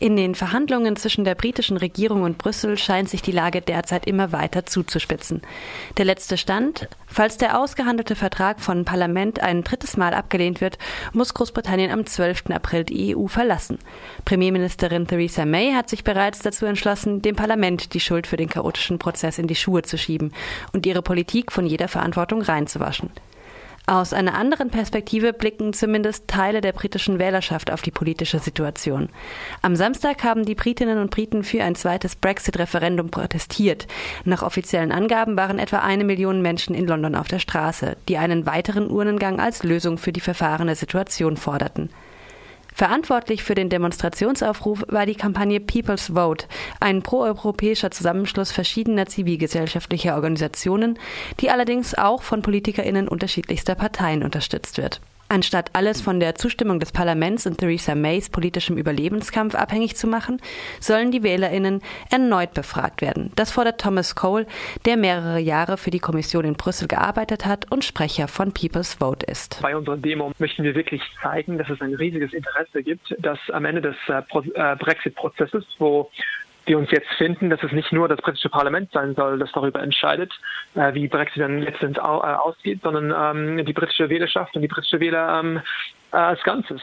In den Verhandlungen zwischen der britischen Regierung und Brüssel scheint sich die Lage derzeit immer weiter zuzuspitzen. Der letzte Stand, falls der ausgehandelte Vertrag von Parlament ein drittes Mal abgelehnt wird, muss Großbritannien am 12. April die EU verlassen. Premierministerin Theresa May hat sich bereits dazu entschlossen, dem Parlament die Schuld für den chaotischen Prozess in die Schuhe zu schieben und ihre Politik von jeder Verantwortung reinzuwaschen. Aus einer anderen Perspektive blicken zumindest Teile der britischen Wählerschaft auf die politische Situation. Am Samstag haben die Britinnen und Briten für ein zweites Brexit-Referendum protestiert. Nach offiziellen Angaben waren etwa eine Million Menschen in London auf der Straße, die einen weiteren Urnengang als Lösung für die verfahrene Situation forderten. Verantwortlich für den Demonstrationsaufruf war die Kampagne People's Vote, ein proeuropäischer Zusammenschluss verschiedener zivilgesellschaftlicher Organisationen, die allerdings auch von PolitikerInnen unterschiedlichster Parteien unterstützt wird. Anstatt alles von der Zustimmung des Parlaments und Theresa Mays politischem Überlebenskampf abhängig zu machen, sollen die Wählerinnen erneut befragt werden. Das fordert Thomas Cole, der mehrere Jahre für die Kommission in Brüssel gearbeitet hat und Sprecher von People's Vote ist. Bei unserer Demo möchten wir wirklich zeigen, dass es ein riesiges Interesse gibt, dass am Ende des äh, äh, Brexit-Prozesses, wo wir uns jetzt finden, dass es nicht nur das britische Parlament sein soll, das darüber entscheidet, äh, wie Brexit dann letztendlich äh, ausgeht, sondern ähm, die britische Wählerschaft und die britische Wähler ähm, äh, als Ganzes.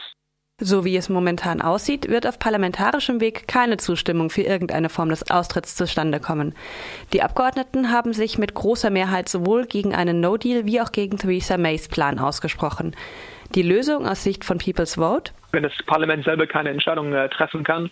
So wie es momentan aussieht, wird auf parlamentarischem Weg keine Zustimmung für irgendeine Form des Austritts zustande kommen. Die Abgeordneten haben sich mit großer Mehrheit sowohl gegen einen No-Deal wie auch gegen Theresa Mays Plan ausgesprochen. Die Lösung aus Sicht von People's Vote? Wenn das Parlament selber keine Entscheidung äh, treffen kann,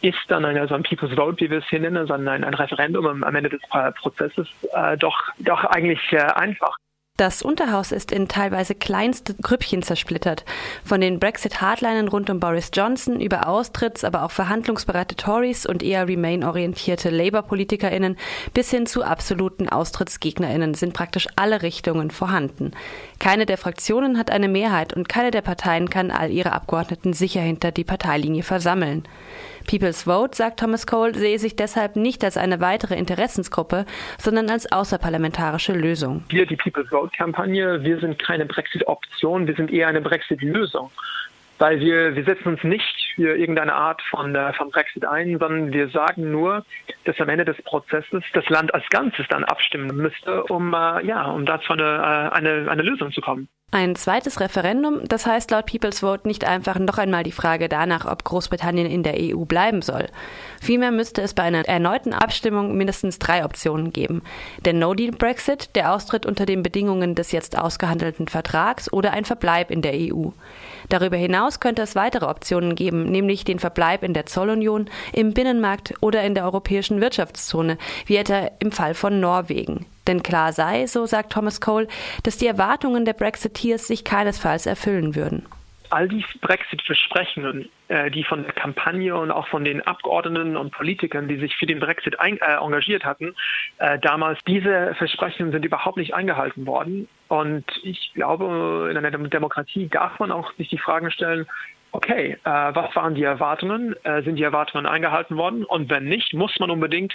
ist dann ein, also ein People's Vote, wie wir es hier nennen, sondern ein, ein Referendum am, Ende des Prozesses äh, doch, doch eigentlich äh, einfach. Das Unterhaus ist in teilweise kleinste Grüppchen zersplittert. Von den Brexit-Hardlinern rund um Boris Johnson über Austritts-, aber auch verhandlungsbereite Tories und eher Remain-orientierte Labour-PolitikerInnen bis hin zu absoluten AustrittsgegnerInnen sind praktisch alle Richtungen vorhanden. Keine der Fraktionen hat eine Mehrheit und keine der Parteien kann all ihre Abgeordneten sicher hinter die Parteilinie versammeln. People's Vote, sagt Thomas Cole, sehe sich deshalb nicht als eine weitere Interessensgruppe, sondern als außerparlamentarische Lösung. Wir, die People's Vote-Kampagne, wir sind keine Brexit-Option, wir sind eher eine Brexit-Lösung weil wir, wir setzen uns nicht für irgendeine Art von, äh, von Brexit ein, sondern wir sagen nur, dass am Ende des Prozesses das Land als Ganzes dann abstimmen müsste, um, äh, ja, um dazu eine, äh, eine, eine Lösung zu kommen. Ein zweites Referendum, das heißt laut People's Vote nicht einfach noch einmal die Frage danach, ob Großbritannien in der EU bleiben soll. Vielmehr müsste es bei einer erneuten Abstimmung mindestens drei Optionen geben. Der No-Deal-Brexit, der Austritt unter den Bedingungen des jetzt ausgehandelten Vertrags oder ein Verbleib in der EU. Darüber hinaus könnte es weitere Optionen geben, nämlich den Verbleib in der Zollunion, im Binnenmarkt oder in der europäischen Wirtschaftszone, wie etwa im Fall von Norwegen. Denn klar sei, so sagt Thomas Cole, dass die Erwartungen der Brexiteers sich keinesfalls erfüllen würden all die Brexit-Versprechen, äh, die von der Kampagne und auch von den Abgeordneten und Politikern, die sich für den Brexit ein, äh, engagiert hatten, äh, damals, diese Versprechen sind überhaupt nicht eingehalten worden. Und ich glaube, in einer Demokratie darf man auch sich die Fragen stellen, okay, äh, was waren die Erwartungen? Äh, sind die Erwartungen eingehalten worden? Und wenn nicht, muss man unbedingt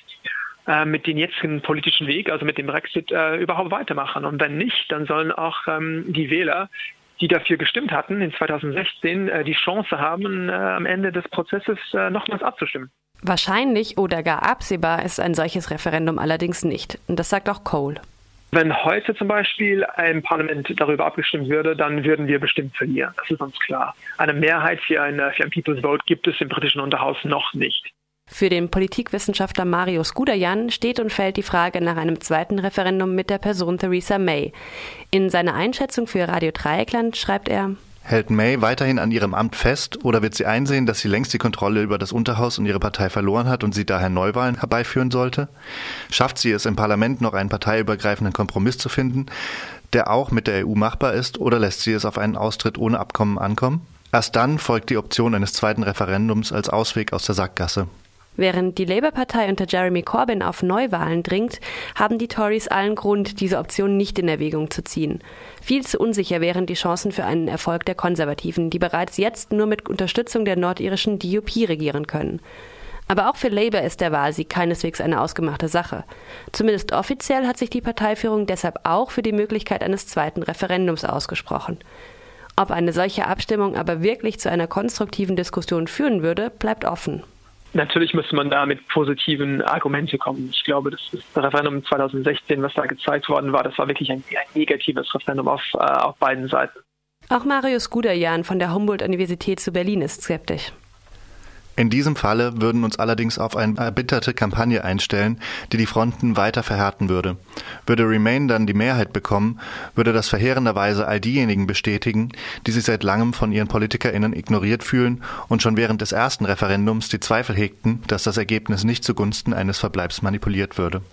äh, mit dem jetzigen politischen Weg, also mit dem Brexit, äh, überhaupt weitermachen. Und wenn nicht, dann sollen auch ähm, die Wähler, die dafür gestimmt hatten in 2016, äh, die Chance haben, äh, am Ende des Prozesses äh, nochmals abzustimmen. Wahrscheinlich oder gar absehbar ist ein solches Referendum allerdings nicht. Und das sagt auch Cole. Wenn heute zum Beispiel ein Parlament darüber abgestimmt würde, dann würden wir bestimmt verlieren. Das ist uns klar. Eine Mehrheit für ein, für ein People's Vote gibt es im britischen Unterhaus noch nicht. Für den Politikwissenschaftler Marius Gudayan steht und fällt die Frage nach einem zweiten Referendum mit der Person Theresa May. In seiner Einschätzung für Radio Dreieckland schreibt er, Hält May weiterhin an ihrem Amt fest oder wird sie einsehen, dass sie längst die Kontrolle über das Unterhaus und ihre Partei verloren hat und sie daher Neuwahlen herbeiführen sollte? Schafft sie es im Parlament noch einen parteiübergreifenden Kompromiss zu finden, der auch mit der EU machbar ist, oder lässt sie es auf einen Austritt ohne Abkommen ankommen? Erst dann folgt die Option eines zweiten Referendums als Ausweg aus der Sackgasse. Während die Labour-Partei unter Jeremy Corbyn auf Neuwahlen dringt, haben die Tories allen Grund, diese Option nicht in Erwägung zu ziehen. Viel zu unsicher wären die Chancen für einen Erfolg der Konservativen, die bereits jetzt nur mit Unterstützung der nordirischen DUP regieren können. Aber auch für Labour ist der Wahlsieg keineswegs eine ausgemachte Sache. Zumindest offiziell hat sich die Parteiführung deshalb auch für die Möglichkeit eines zweiten Referendums ausgesprochen. Ob eine solche Abstimmung aber wirklich zu einer konstruktiven Diskussion führen würde, bleibt offen. Natürlich müsste man da mit positiven Argumente kommen. Ich glaube, das, Referendum 2016, was da gezeigt worden war, das war wirklich ein, ein negatives Referendum auf, äh, auf beiden Seiten. Auch Marius Guderjan von der Humboldt-Universität zu Berlin ist skeptisch. In diesem Falle würden uns allerdings auf eine erbitterte Kampagne einstellen, die die Fronten weiter verhärten würde. Würde Remain dann die Mehrheit bekommen, würde das verheerenderweise all diejenigen bestätigen, die sich seit langem von ihren PolitikerInnen ignoriert fühlen und schon während des ersten Referendums die Zweifel hegten, dass das Ergebnis nicht zugunsten eines Verbleibs manipuliert würde.